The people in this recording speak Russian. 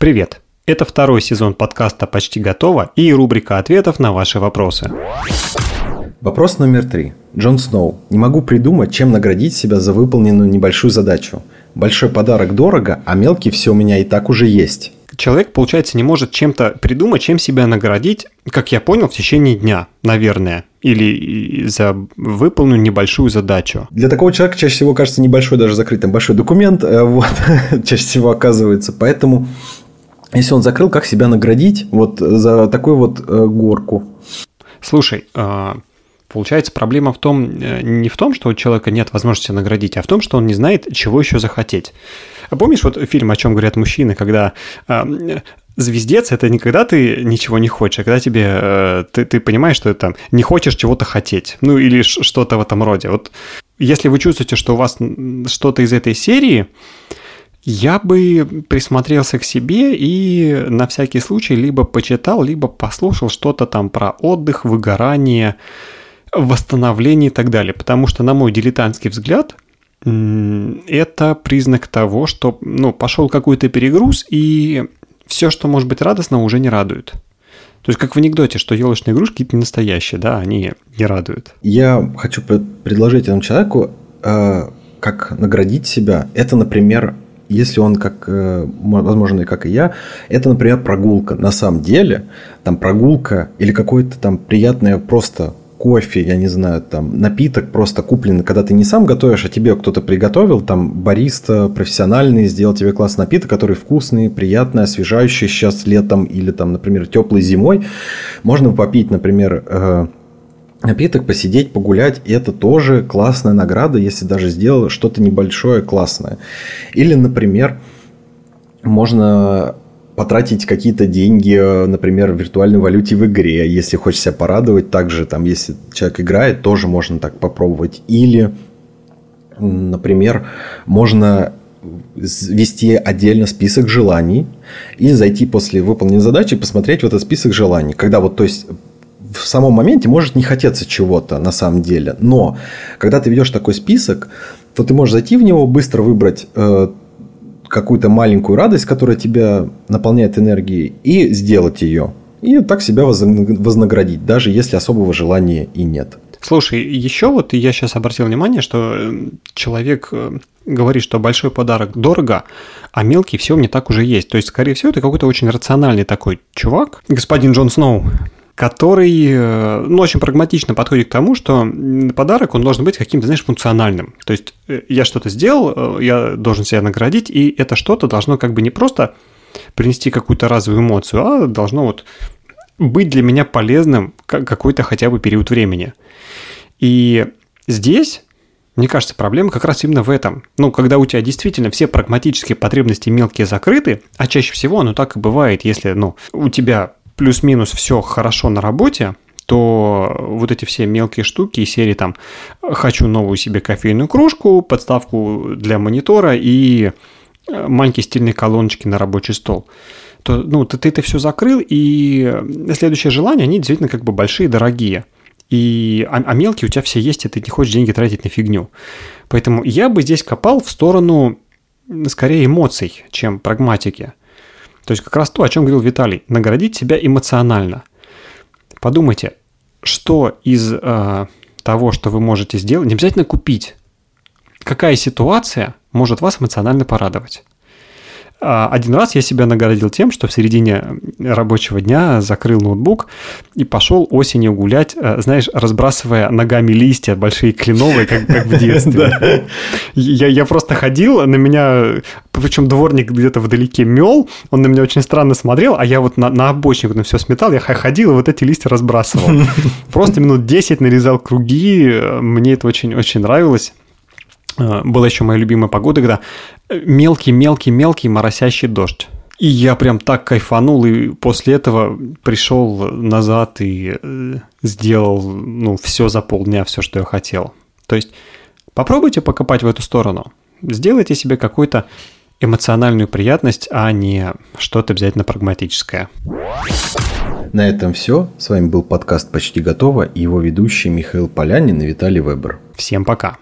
Привет! Это второй сезон подкаста «Почти готово» и рубрика ответов на ваши вопросы. Вопрос номер три. Джон Сноу. Не могу придумать, чем наградить себя за выполненную небольшую задачу. Большой подарок дорого, а мелкий все у меня и так уже есть. Человек, получается, не может чем-то придумать, чем себя наградить, как я понял, в течение дня, наверное. Или за выполненную небольшую задачу. Для такого человека чаще всего кажется небольшой даже закрытый большой документ, э, вот, чаще всего оказывается. Поэтому если он закрыл, как себя наградить вот за такую вот э, горку? Слушай, э, получается, проблема в том, э, не в том, что у человека нет возможности наградить, а в том, что он не знает, чего еще захотеть. А помнишь вот фильм, о чем говорят мужчины, когда звездец это не когда ты ничего не хочешь, а когда тебе ты, ты понимаешь, что там не хочешь чего-то хотеть, ну или что-то в этом роде. Вот если вы чувствуете, что у вас что-то из этой серии, я бы присмотрелся к себе и на всякий случай либо почитал, либо послушал что-то там про отдых, выгорание, восстановление и так далее. Потому что, на мой дилетантский взгляд, это признак того, что ну, пошел какой-то перегруз, и все, что может быть радостно, уже не радует. То есть, как в анекдоте, что елочные игрушки не настоящие, да, они не радуют. Я хочу предложить этому человеку, э, как наградить себя. Это, например, если он, как, э, возможно, и как и я, это, например, прогулка. На самом деле, там прогулка или какое-то там приятное просто кофе, я не знаю, там напиток просто купленный, когда ты не сам готовишь, а тебе кто-то приготовил, там бариста профессиональный сделал тебе классный напиток, который вкусный, приятный, освежающий сейчас летом или там, например, теплой зимой. Можно попить, например, э, напиток, посидеть, погулять, и это тоже классная награда, если даже сделал что-то небольшое классное. Или, например, можно потратить какие-то деньги, например, в виртуальной валюте в игре, если хочешь себя порадовать. Также, там, если человек играет, тоже можно так попробовать. Или, например, можно вести отдельно список желаний и зайти после выполненной задачи посмотреть в этот список желаний. Когда вот, то есть, в самом моменте может не хотеться чего-то на самом деле. Но когда ты ведешь такой список, то ты можешь зайти в него, быстро выбрать э, какую-то маленькую радость, которая тебя наполняет энергией, и сделать ее. И так себя вознаградить, даже если особого желания и нет. Слушай, еще вот я сейчас обратил внимание, что э, человек э, говорит, что большой подарок дорого, а мелкий все не так уже есть. То есть, скорее всего, это какой-то очень рациональный такой чувак. Господин Джон Сноу, который э, ну, очень прагматично подходит к тому, что подарок, он должен быть каким-то, знаешь, функциональным. То есть э, я что-то сделал, э, я должен себя наградить, и это что-то должно как бы не просто принести какую-то разовую эмоцию, а должно вот быть для меня полезным какой-то хотя бы период времени. И здесь мне кажется, проблема как раз именно в этом. Ну, когда у тебя действительно все прагматические потребности мелкие закрыты, а чаще всего оно так и бывает, если, ну, у тебя плюс-минус все хорошо на работе, то вот эти все мелкие штуки из серии там «хочу новую себе кофейную кружку», подставку для монитора и э, маленькие стильные колоночки на рабочий стол, то ну, ты, ты это все закрыл, и следующее желание, они действительно как бы большие, дорогие. И, а, а мелкие у тебя все есть, и ты не хочешь деньги тратить на фигню. Поэтому я бы здесь копал в сторону скорее эмоций, чем прагматики. То есть как раз то, о чем говорил Виталий, наградить себя эмоционально. Подумайте, что из э, того, что вы можете сделать, не обязательно купить. Какая ситуация может вас эмоционально порадовать? А, один раз я себя наградил тем, что в середине рабочего дня закрыл ноутбук и пошел осенью гулять, э, знаешь, разбрасывая ногами листья большие кленовые, как, как в детстве. Я, я просто ходил, на меня, причем дворник где-то вдалеке мел, он на меня очень странно смотрел, а я вот на, на обочине все сметал, я ходил и вот эти листья разбрасывал. Просто минут 10 нарезал круги, мне это очень-очень нравилось. Э, была еще моя любимая погода, когда мелкий-мелкий-мелкий моросящий дождь. И я прям так кайфанул, и после этого пришел назад и э, сделал ну, все за полдня, все, что я хотел. То есть попробуйте покопать в эту сторону. Сделайте себе какую-то эмоциональную приятность, а не что-то обязательно прагматическое. На этом все. С вами был подкаст «Почти готово» и его ведущий Михаил Полянин и Виталий Вебер. Всем пока.